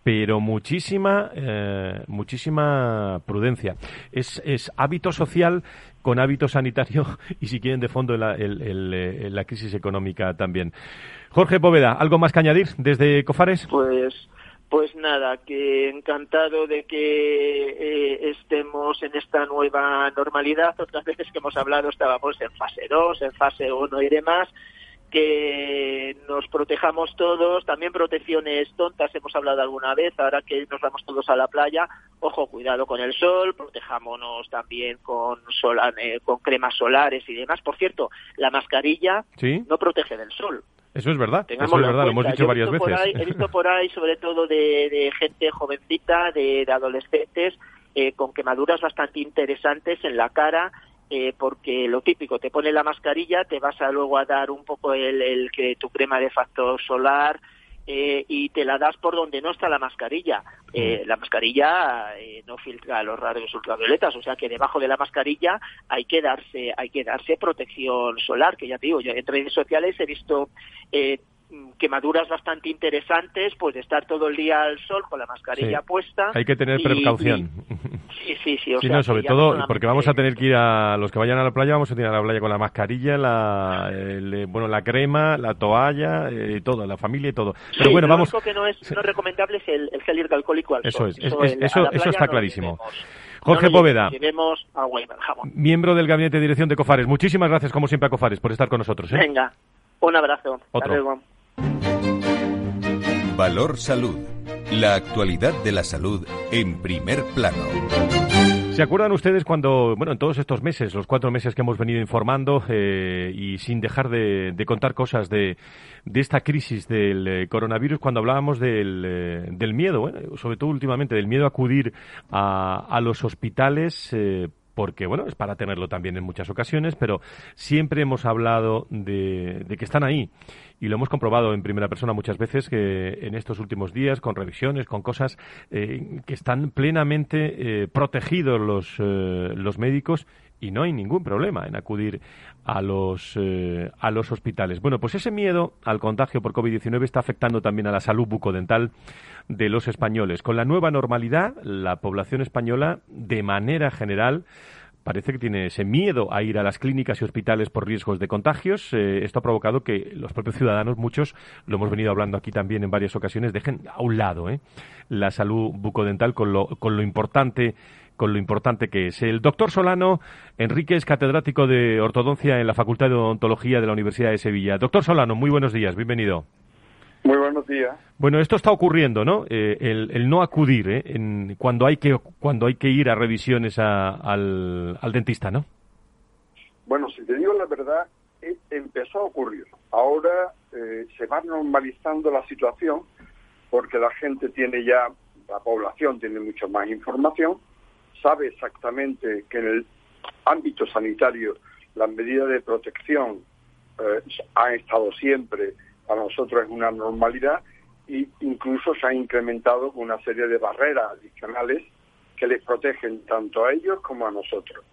pero muchísima, eh, muchísima prudencia. Es, es, hábito social con hábito sanitario y, si quieren, de fondo la, el, la crisis económica también. Jorge Poveda, ¿algo más que añadir desde Cofares? Pues. Pues nada, que encantado de que eh, estemos en esta nueva normalidad. Otras veces que hemos hablado estábamos en fase 2, en fase 1 y demás que nos protejamos todos, también protecciones tontas hemos hablado alguna vez, ahora que nos vamos todos a la playa, ojo, cuidado con el sol, protejámonos también con, eh, con cremas solares y demás. Por cierto, la mascarilla no protege del sol. Eso es verdad, eso es verdad, lo hemos dicho varias veces. he visto por ahí, sobre todo de, gente jovencita, de, adolescentes, eh, con quemaduras bastante interesantes en la cara, eh, porque lo típico, te pone la mascarilla, te vas a luego a dar un poco el, el que tu crema de factor solar eh, y te la das por donde no está la mascarilla. Eh, mm. la mascarilla eh, no filtra los radios ultravioletas, o sea que debajo de la mascarilla hay que darse, hay que darse protección solar, que ya te digo, yo en redes sociales he visto eh, quemaduras bastante interesantes, pues de estar todo el día al sol con la mascarilla puesta. Hay que tener precaución. Sí, sí, sí. no, sobre todo porque vamos a tener que ir a los que vayan a la playa, vamos a tener a la playa con la mascarilla, la, eh, bueno, la crema, la toalla, eh, todo, la familia y todo. Pero bueno, vamos. Lo que no es, no recomendable es el, gel hidroalcohólico al Eso es, eso, eso, está clarísimo. Jorge Poveda, miembro del Gabinete de Dirección de Cofares. Muchísimas gracias, como siempre, a Cofares por estar con nosotros. ¿eh? Venga, un abrazo. Otro. Valor Salud. La actualidad de la salud en primer plano. ¿Se acuerdan ustedes cuando, bueno, en todos estos meses, los cuatro meses que hemos venido informando eh, y sin dejar de, contar cosas de, de, esta crisis del eh, coronavirus, cuando hablábamos del, eh, del miedo, sobre todo últimamente, del miedo a acudir a, a los hospitales porque, bueno, es para tenerlo también en muchas ocasiones, pero siempre hemos hablado de, que están ahí. Y lo hemos comprobado en primera persona muchas veces que en estos últimos días, con revisiones, con cosas eh, que están plenamente eh, protegidos los, eh, los médicos y no hay ningún problema en acudir a los, a los hospitales. Bueno, pues ese miedo al contagio por COVID-19 está afectando también a la salud bucodental de los españoles. Con la nueva normalidad, la población española, de manera general, parece que tiene ese miedo a ir a las clínicas y hospitales por riesgos de contagios. Eh, esto ha provocado que los propios ciudadanos, muchos, lo hemos venido hablando aquí también en varias ocasiones, dejen a un lado eh, la salud bucodental con lo, con lo importante con lo importante que es. El doctor Solano Enrique es catedrático de ortodoncia en la Facultad de Odontología de la Universidad de Sevilla. Doctor Solano, muy buenos días, bienvenido. Muy buenos días. Bueno, esto está ocurriendo, ¿no? Eh, el, no acudir ¿eh? en, cuando hay que cuando hay que ir a revisiones al, dentista, ¿no? Bueno, si te digo la verdad, eh, empezó a ocurrir. Ahora se va normalizando la situación porque la gente tiene ya, la población tiene mucho más información, sabe exactamente que en el ámbito sanitario las medidas de protección han estado siempre para nosotros es una normalidad e incluso se ha incrementado una serie de barreras adicionales que les protegen tanto a ellos como a nosotros.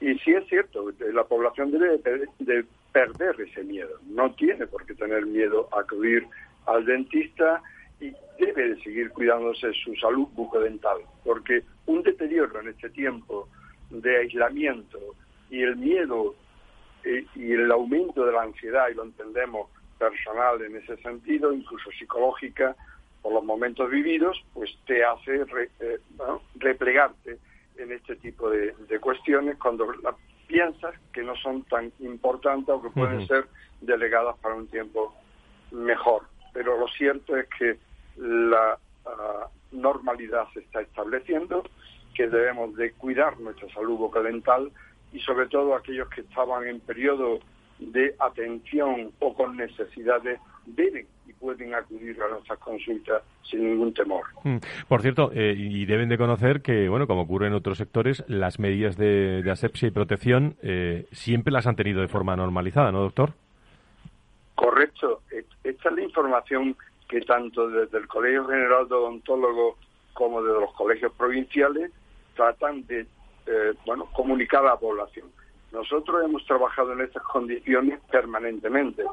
Y sí es cierto, la población debe de perder ese miedo. No tiene por qué tener miedo a acudir al dentista y debe de seguir cuidándose su salud bucodental, porque un deterioro en este tiempo de aislamiento y el miedo eh, y el aumento de la ansiedad, y lo entendemos, personal en ese sentido, incluso psicológica, por los momentos vividos, pues te hace eh, replegarte en este tipo de, cuestiones cuando piensas que no son tan importantes o que pueden ser delegadas para un tiempo mejor. Pero lo cierto es que la normalidad se está estableciendo, que debemos de cuidar nuestra salud bucodental y sobre todo aquellos que estaban en periodo de atención o con necesidades deben y pueden acudir a nuestras consultas sin ningún temor. Mm. Por cierto, eh, y deben de conocer que, bueno, como ocurre en otros sectores, las medidas de, asepsia y protección eh, siempre las han tenido de forma normalizada, ¿no, doctor? Correcto. Esta es la información que tanto desde el Colegio General de Odontólogos como desde los colegios provinciales tratan de eh, bueno, comunicar a la población. Nosotros hemos trabajado en estas condiciones permanentemente.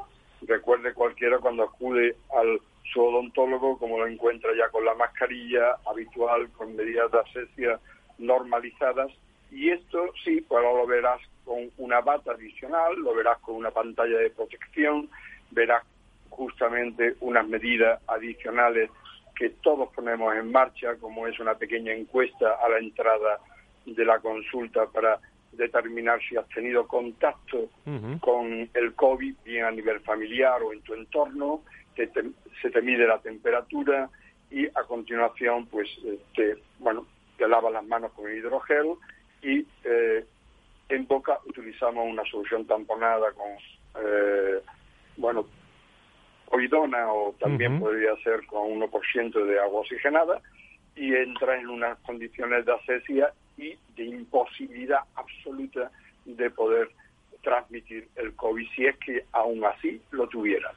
Recuerde cualquiera cuando acude al su odontólogo, como lo encuentra ya con la mascarilla habitual, con medidas de asepsia normalizadas. Y esto sí, pues lo verás con una bata adicional, lo verás con una pantalla de protección, verás justamente unas medidas adicionales que todos ponemos en marcha, como es una pequeña encuesta a la entrada de la consulta para determinar si has tenido contacto con el COVID, bien a nivel familiar o en tu entorno, se te mide la temperatura y a continuación, pues, te, bueno, te lavas las manos con hidrogel y eh, en boca utilizamos una solución tamponada con, eh, bueno, oidona o también podría ser con 1% de agua oxigenada y entra en unas condiciones de asesía y de imposibilidad absoluta de poder transmitir el COVID si es que aún así lo tuvieras.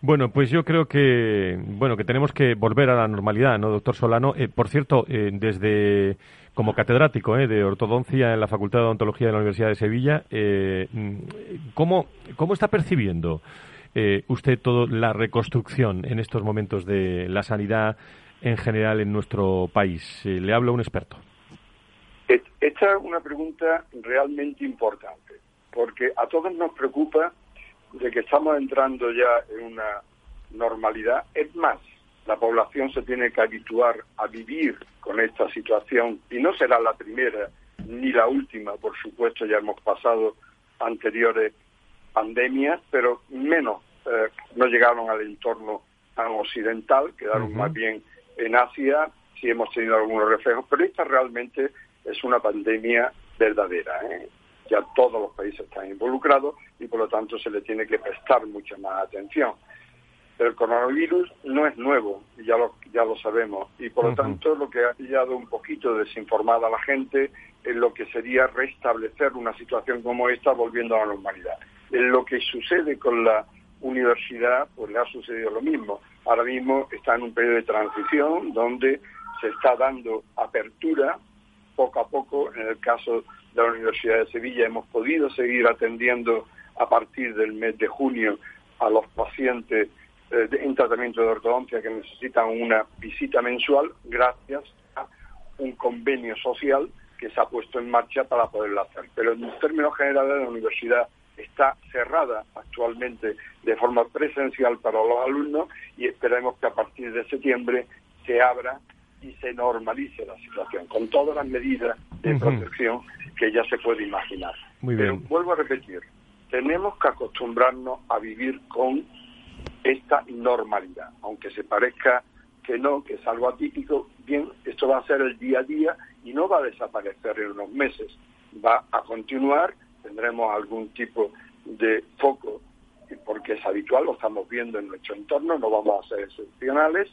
Bueno, pues yo creo que bueno que tenemos que volver a la normalidad, ¿no, doctor Solano? Eh, por cierto, eh, desde como catedrático eh, de ortodoncia en la Facultad de Odontología de la Universidad de Sevilla, ¿cómo, ¿cómo está percibiendo usted toda la reconstrucción en estos momentos de la sanidad en general en nuestro país? le habla un experto. Esta es una pregunta realmente importante, porque a todos nos preocupa de que estamos entrando ya en una normalidad. Es más, la población se tiene que habituar a vivir con esta situación y no será la primera ni la última, por supuesto, ya hemos pasado anteriores pandemias, pero menos eh, no llegaron al entorno occidental, quedaron más bien en Asia, sí hemos tenido algunos reflejos, pero esta realmente es una pandemia verdadera. ¿eh? Ya todos los países están involucrados y por lo tanto se le tiene que prestar mucha más atención. El coronavirus no es nuevo, ya lo, ya lo sabemos, y por lo tanto lo que ha pillado un poquito desinformada a la gente es lo que sería restablecer una situación como esta volviendo a la normalidad. En lo que sucede con la universidad, pues le ha sucedido lo mismo. Ahora mismo está en un periodo de transición donde se está dando apertura poco a poco. En el caso de la Universidad de Sevilla hemos podido seguir atendiendo a partir del mes de junio a los pacientes eh, en tratamiento de ortodoncia que necesitan una visita mensual gracias a un convenio social que se ha puesto en marcha para poderlo hacer. Pero en términos generales la universidad está cerrada actualmente de forma presencial para los alumnos y esperemos que a partir de septiembre se abra y se normalice la situación, con todas las medidas de protección que ya se puede imaginar. Muy bien. Pero vuelvo a repetir, tenemos que acostumbrarnos a vivir con esta normalidad, aunque se parezca que no, que es algo atípico, bien, esto va a ser el día a día y no va a desaparecer en unos meses, va a continuar, tendremos algún tipo de foco, porque es habitual, lo estamos viendo en nuestro entorno, no vamos a ser excepcionales,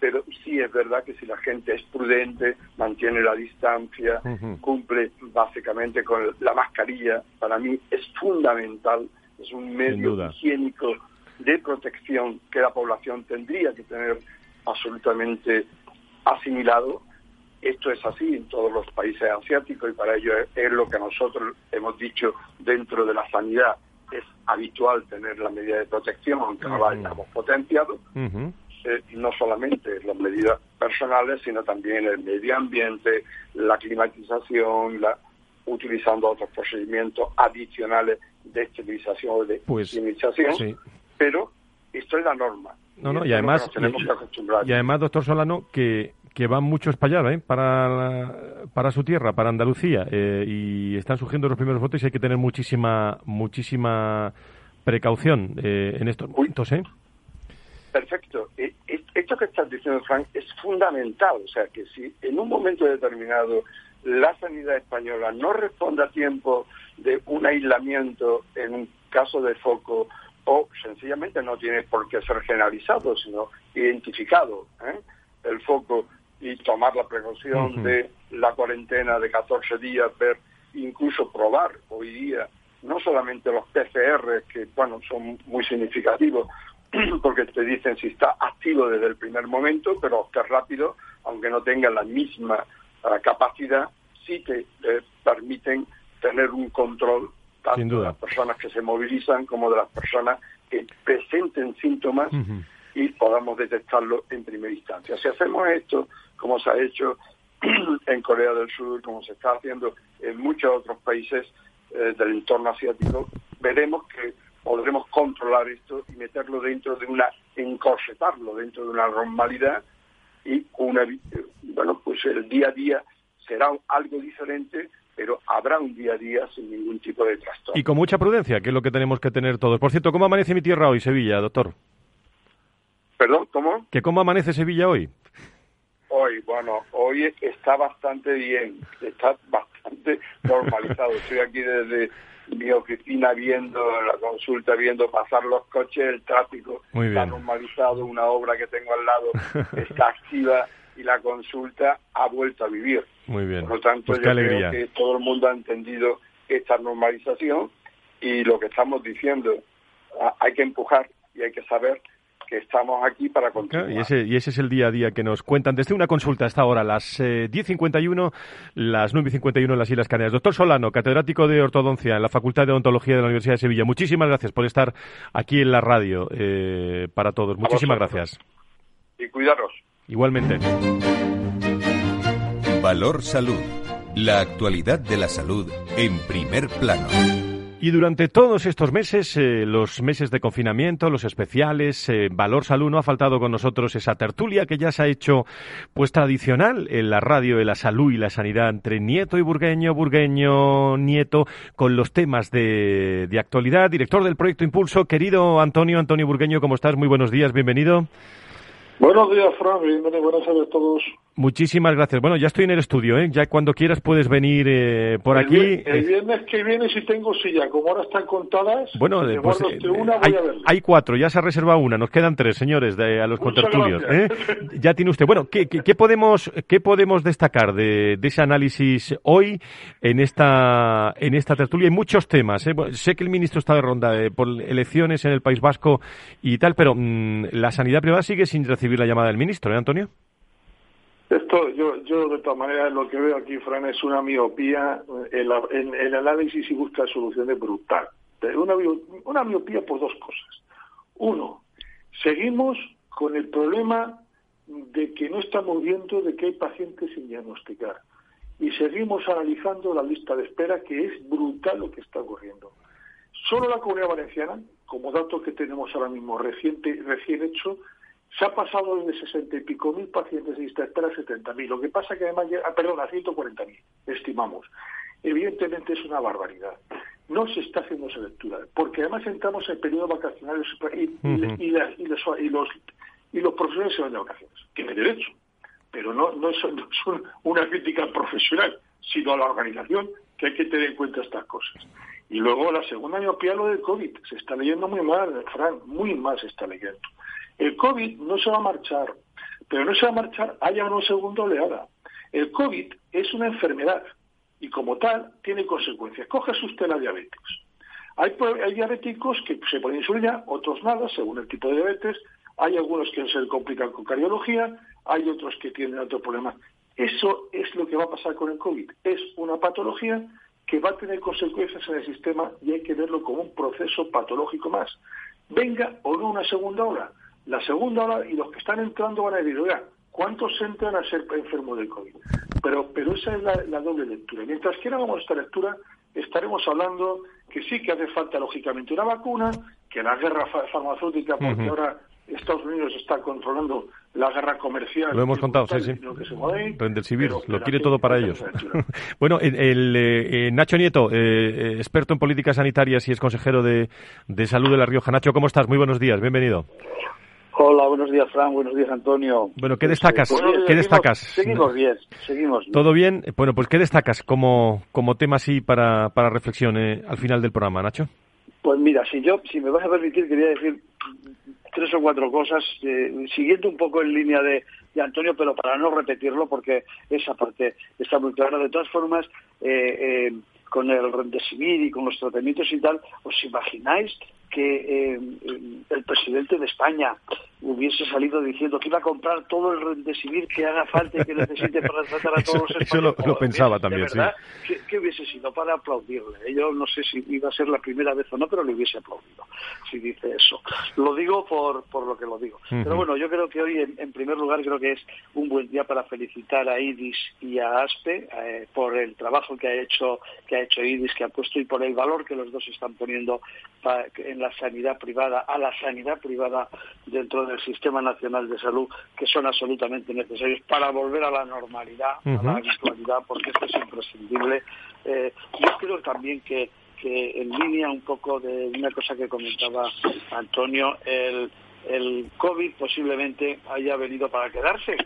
pero sí es verdad que si la gente es prudente, mantiene la distancia, cumple básicamente con la mascarilla, para mí es fundamental, es un medio higiénico de protección que la población tendría que tener absolutamente asimilado. Esto es así en todos los países asiáticos y para ello es, lo que nosotros hemos dicho dentro de la sanidad. Es habitual tener la medida de protección, aunque no la hayamos potenciado no solamente las medidas personales, sino también el medio ambiente, la climatización, la, utilizando otros procedimientos adicionales de esterilización o de pues, pero esto es la norma. No, no, y además, y, además, doctor Solano, que, que van muchos para allá, ¿eh? para, para su tierra, para Andalucía, eh, y están surgiendo los primeros votos y hay que tener muchísima, muchísima precaución eh, en estos momentos, ¿eh? Perfecto. E, e, esto que estás diciendo, Frank, es fundamental. O sea, que si en un momento determinado la sanidad española no responde a tiempo de un aislamiento en un caso de foco o sencillamente no tiene por qué ser generalizado, sino identificado ¿eh? el foco y tomar la precaución de la cuarentena de 14 días, ver, incluso probar hoy día no solamente los PCR, que bueno, son muy significativos, porque te dicen si está activo desde el primer momento, pero que rápido, aunque no tenga la misma uh, capacidad, sí te eh, permiten tener un control tanto de las personas que se movilizan como de las personas que presenten síntomas y podamos detectarlo en primera instancia. Si hacemos esto, como se ha hecho en Corea del Sur, como se está haciendo en muchos otros países eh, del entorno asiático, veremos que podremos controlar esto y meterlo dentro de una, encorsetarlo dentro de una normalidad y una, bueno, pues el día a día será algo diferente, pero habrá un día a día sin ningún tipo de trastorno. Y con mucha prudencia, que es lo que tenemos que tener todos. Por cierto, ¿cómo amanece mi tierra hoy, Sevilla, doctor? ¿Perdón? ¿Cómo? ¿Que cómo amanece Sevilla hoy? Hoy, bueno, hoy está bastante bien, está bastante normalizado. Estoy aquí desde mi oficina viendo la consulta, viendo pasar los coches, el tráfico está normalizado, una obra que tengo al lado está activa y la consulta ha vuelto a vivir. Muy bien. Por lo tanto, pues yo creo que todo el mundo ha entendido esta normalización y lo que estamos diciendo, hay que empujar y hay que saber que estamos aquí para continuar. y, ese, y ese es el día a día que nos cuentan desde una consulta hasta ahora, las eh, 10.51, las 9.51 en las Islas Canarias. Doctor Solano, catedrático de ortodoncia en la Facultad de Odontología de la Universidad de Sevilla. Muchísimas gracias por estar aquí en la radio eh, para todos. Muchísimas gracias. Y cuidaros. Igualmente. Valor Salud. La actualidad de la salud en primer plano. Y durante todos estos meses, eh, los meses de confinamiento, los especiales, eh, Valor Salud, no ha faltado con nosotros esa tertulia que ya se ha hecho pues tradicional en la radio de la salud y la sanidad entre Nieto y Burgueño, Burgueño, Nieto, con los temas de, de actualidad. Director del proyecto Impulso, querido Antonio, Antonio Burgueño, ¿cómo estás? Muy buenos días, bienvenido. Buenos días, Fran. Bienvenido, buenas tardes a todos. Muchísimas gracias. Bueno, ya estoy en el estudio, ¿eh? Ya cuando quieras puedes venir eh, por el, aquí. El viernes que viene, si tengo silla, como ahora están contadas, bueno, si pues, eh, una, hay, a cuatro, ya se ha reservado una, nos quedan tres, señores, de, a los Muchas contertulios. ¿eh? Ya tiene usted. Bueno, ¿qué, qué, qué podemos, qué podemos destacar de, de, ese análisis hoy en esta, en esta tertulia? Hay muchos temas. ¿eh? Sé que el ministro está de ronda eh, por elecciones en el País Vasco y tal, pero mmm, la sanidad privada sigue sin recibir la llamada del ministro, ¿eh, Antonio? Esto, yo, yo de todas maneras lo que veo aquí, Fran, es una miopía en, la, en el análisis y busca soluciones brutal. Una, una miopía por dos cosas. Uno, seguimos con el problema de que no estamos viendo de que hay pacientes sin diagnosticar. Y seguimos analizando la lista de espera, que es brutal lo que está ocurriendo. Solo la Comunidad Valenciana, como dato que tenemos ahora mismo reciente, recién hecho, se ha pasado desde sesenta y pico mil pacientes en lista de espera a setenta mil. Lo que pasa que además, ah, perdón, a ciento cuarenta mil, estimamos. Evidentemente es una barbaridad. No se está haciendo esa lectura, porque además entramos en periodo vacacional y, y, uh -huh. y, la, y, los, y, los, y los profesionales se van de vacaciones. Tiene derecho, pero no, no, es, no es una crítica profesional, sino a la organización que hay que tener en cuenta estas cosas. Y luego la segunda miopía, lo del COVID. Se está leyendo muy mal, Fran, muy mal se está leyendo. El COVID no se va a marchar, pero no se va a marchar haya una segunda oleada. El COVID es una enfermedad y como tal tiene consecuencias. Coges usted la diabetes. Hay, hay diabéticos que se ponen insulina, otros nada, según el tipo de diabetes. Hay algunos que se complican con cardiología, hay otros que tienen otros problemas. Eso es lo que va a pasar con el COVID. Es una patología que va a tener consecuencias en el sistema y hay que verlo como un proceso patológico más. Venga o no una segunda ola. La segunda ola y los que están entrando van a decir, oiga, ¿cuántos entran a ser enfermos del COVID? Pero, pero esa es la, la doble lectura. Mientras que hagamos esta lectura, estaremos hablando que sí que hace falta, lógicamente, una vacuna, que la guerra farmacéutica, porque uh -huh. ahora Estados Unidos está controlando la guerra comercial. Lo hemos contado, sí, sí. Rendelcivir, lo quiere todo para ellos. bueno, el, el eh, Nacho Nieto, eh, experto en políticas sanitarias y es consejero de, de, Salud de La Rioja. Nacho, ¿cómo estás? Muy buenos días, bienvenido. Hola, buenos días, Fran. Buenos días, Antonio. Bueno, ¿qué destacas? Pues, ¿Qué destacas? Seguimos bien, seguimos bien. ¿Todo bien? Bueno, pues ¿qué destacas como, como tema así para, para reflexión eh, al final del programa, Nacho? Pues mira, si yo, si me vas a permitir, quería decir tres o cuatro cosas, eh, siguiendo un poco en línea de, de, Antonio, pero para no repetirlo, porque esa parte está muy clara. De todas formas, eh, eh, con el Remdesivir y con los tratamientos y tal, ¿os imagináis que eh, el presidente de España hubiese salido diciendo que iba a comprar todo el rendesivir que haga falta y que necesite para tratar a todos los españoles. Eso lo, lo pensaba también, sí. ¿qué, ¿qué, hubiese sido para aplaudirle? Yo no sé si iba a ser la primera vez o no, pero le hubiese aplaudido si dice eso. Lo digo por, por lo que lo digo. Uh -huh. Pero bueno, yo creo que hoy, en, en, primer lugar, creo que es un buen día para felicitar a IDIS y a ASPE eh, por el trabajo que ha hecho que ha hecho IDIS, que ha puesto y por el valor que los dos están poniendo en la sanidad privada, a la sanidad privada dentro del Sistema Nacional de Salud, que son absolutamente necesarios para volver a la normalidad, uh -huh. a la habitualidad, porque esto es imprescindible. Eh, yo creo también que, que en línea un poco de una cosa que comentaba Antonio, el, el COVID posiblemente haya venido para quedarse.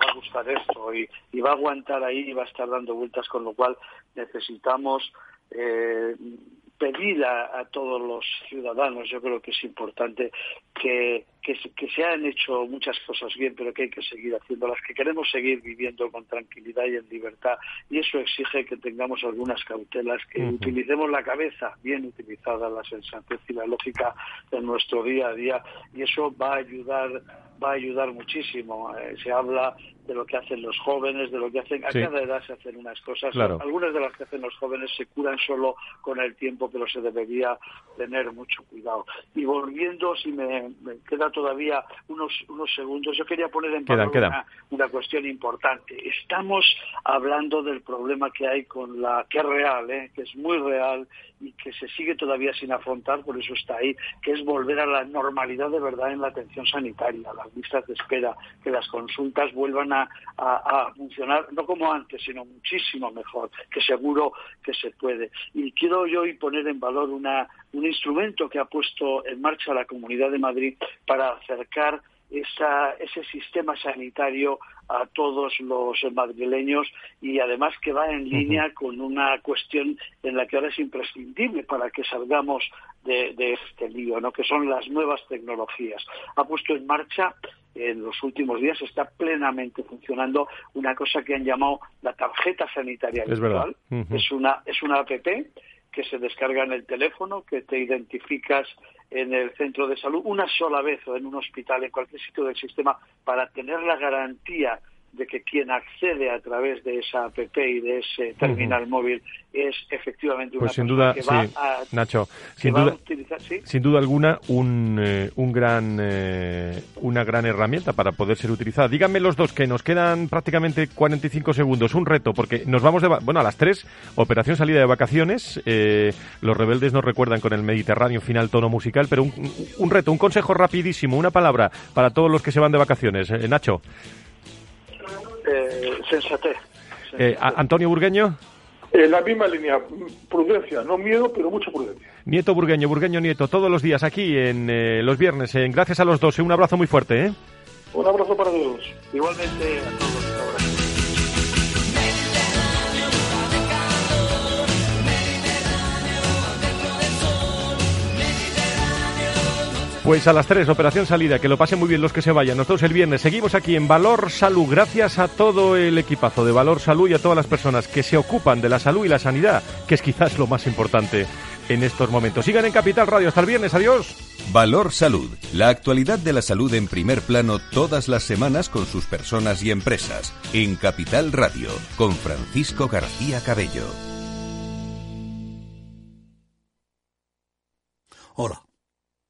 Va a gustar esto y, y va a aguantar ahí y va a estar dando vueltas, con lo cual necesitamos eh, pedir a, a, todos los ciudadanos, yo creo que es importante que, que, que, se han hecho muchas cosas bien, pero que hay que seguir haciéndolas, que queremos seguir viviendo con tranquilidad y en libertad, y eso exige que tengamos algunas cautelas, que uh -huh. utilicemos la cabeza bien utilizada, la sensatez y la lógica en nuestro día a día, y eso va a ayudar va a ayudar muchísimo. Eh, se habla de lo que hacen los jóvenes, de lo que hacen. A sí. cada edad se hacen unas cosas. Claro. Algunas de las que hacen los jóvenes se curan solo con el tiempo, pero se debería tener mucho cuidado. Y volviendo, si me, me queda todavía unos, unos segundos, yo quería poner en valor una cuestión importante. Estamos hablando del problema que hay con la que es real, ¿eh? que es muy real y que se sigue todavía sin afrontar, por eso está ahí, que es volver a la normalidad de verdad en la atención sanitaria, las listas de espera, que las consultas vuelvan a, a, a, funcionar, no como antes, sino muchísimo mejor, que seguro que se puede. Y quiero yo hoy poner en valor una, un instrumento que ha puesto en marcha la Comunidad de Madrid para acercar esa, ese sistema sanitario a todos los madrileños y además que va en línea uh -huh. con una cuestión en la que ahora es imprescindible para que salgamos de, de, este lío, ¿no? que son las nuevas tecnologías. Ha puesto en marcha en los últimos días está plenamente funcionando una cosa que han llamado la tarjeta sanitaria es virtual. Uh -huh. Es una es una app que se descarga en el teléfono, que te identificas en el centro de salud una sola vez o en un hospital, en cualquier sitio del sistema, para tener la garantía de que quien accede a través de esa app y de ese terminal uh -huh. móvil es efectivamente una pues sin duda, que sí, va a, Nacho, sin duda, utilizar, ¿sí? sin duda alguna un, eh, un gran, eh, una gran herramienta para poder ser utilizada. Díganme los dos que nos quedan prácticamente 45 segundos, un reto, porque nos vamos de, bueno, a las 3, operación salida de vacaciones, eh, los rebeldes nos recuerdan con el Mediterráneo final tono musical, pero un, un reto, un consejo rapidísimo, una palabra para todos los que se van de vacaciones. Eh, Nacho. Eh, sensatez. Eh, Antonio Burgueño. En la misma línea, prudencia, no miedo, pero mucha prudencia. Nieto Burgueño, Burgueño Nieto, todos los días aquí en eh, los viernes. En Gracias a los dos, un abrazo muy fuerte. ¿eh? Un abrazo para todos. Igualmente a todos. Pues a las 3, operación salida, que lo pasen muy bien los que se vayan. Nosotros el viernes seguimos aquí en Valor Salud. Gracias a todo el equipazo de Valor Salud y a todas las personas que se ocupan de la salud y la sanidad, que es quizás lo más importante en estos momentos. Sigan en Capital Radio. Hasta el viernes. Adiós. Valor Salud. La actualidad de la salud en primer plano todas las semanas con sus personas y empresas. En Capital Radio, con Francisco García Cabello. Hola.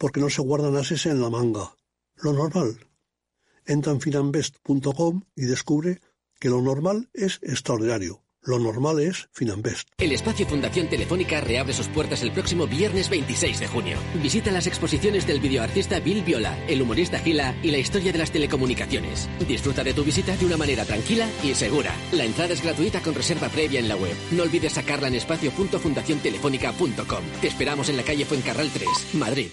porque no se guardan ases en la manga. Lo normal. Entra en finambest.com y descubre que lo normal es extraordinario. Lo normal es Finambest. El espacio Fundación Telefónica reabre sus puertas el próximo viernes 26 de junio. Visita las exposiciones del videoartista Bill Viola, el humorista Gila y la historia de las telecomunicaciones. Disfruta de tu visita de una manera tranquila y segura. La entrada es gratuita con reserva previa en la web. No olvides sacarla en espacio.fundaciontelefónica.com. Te esperamos en la calle Fuencarral 3, Madrid.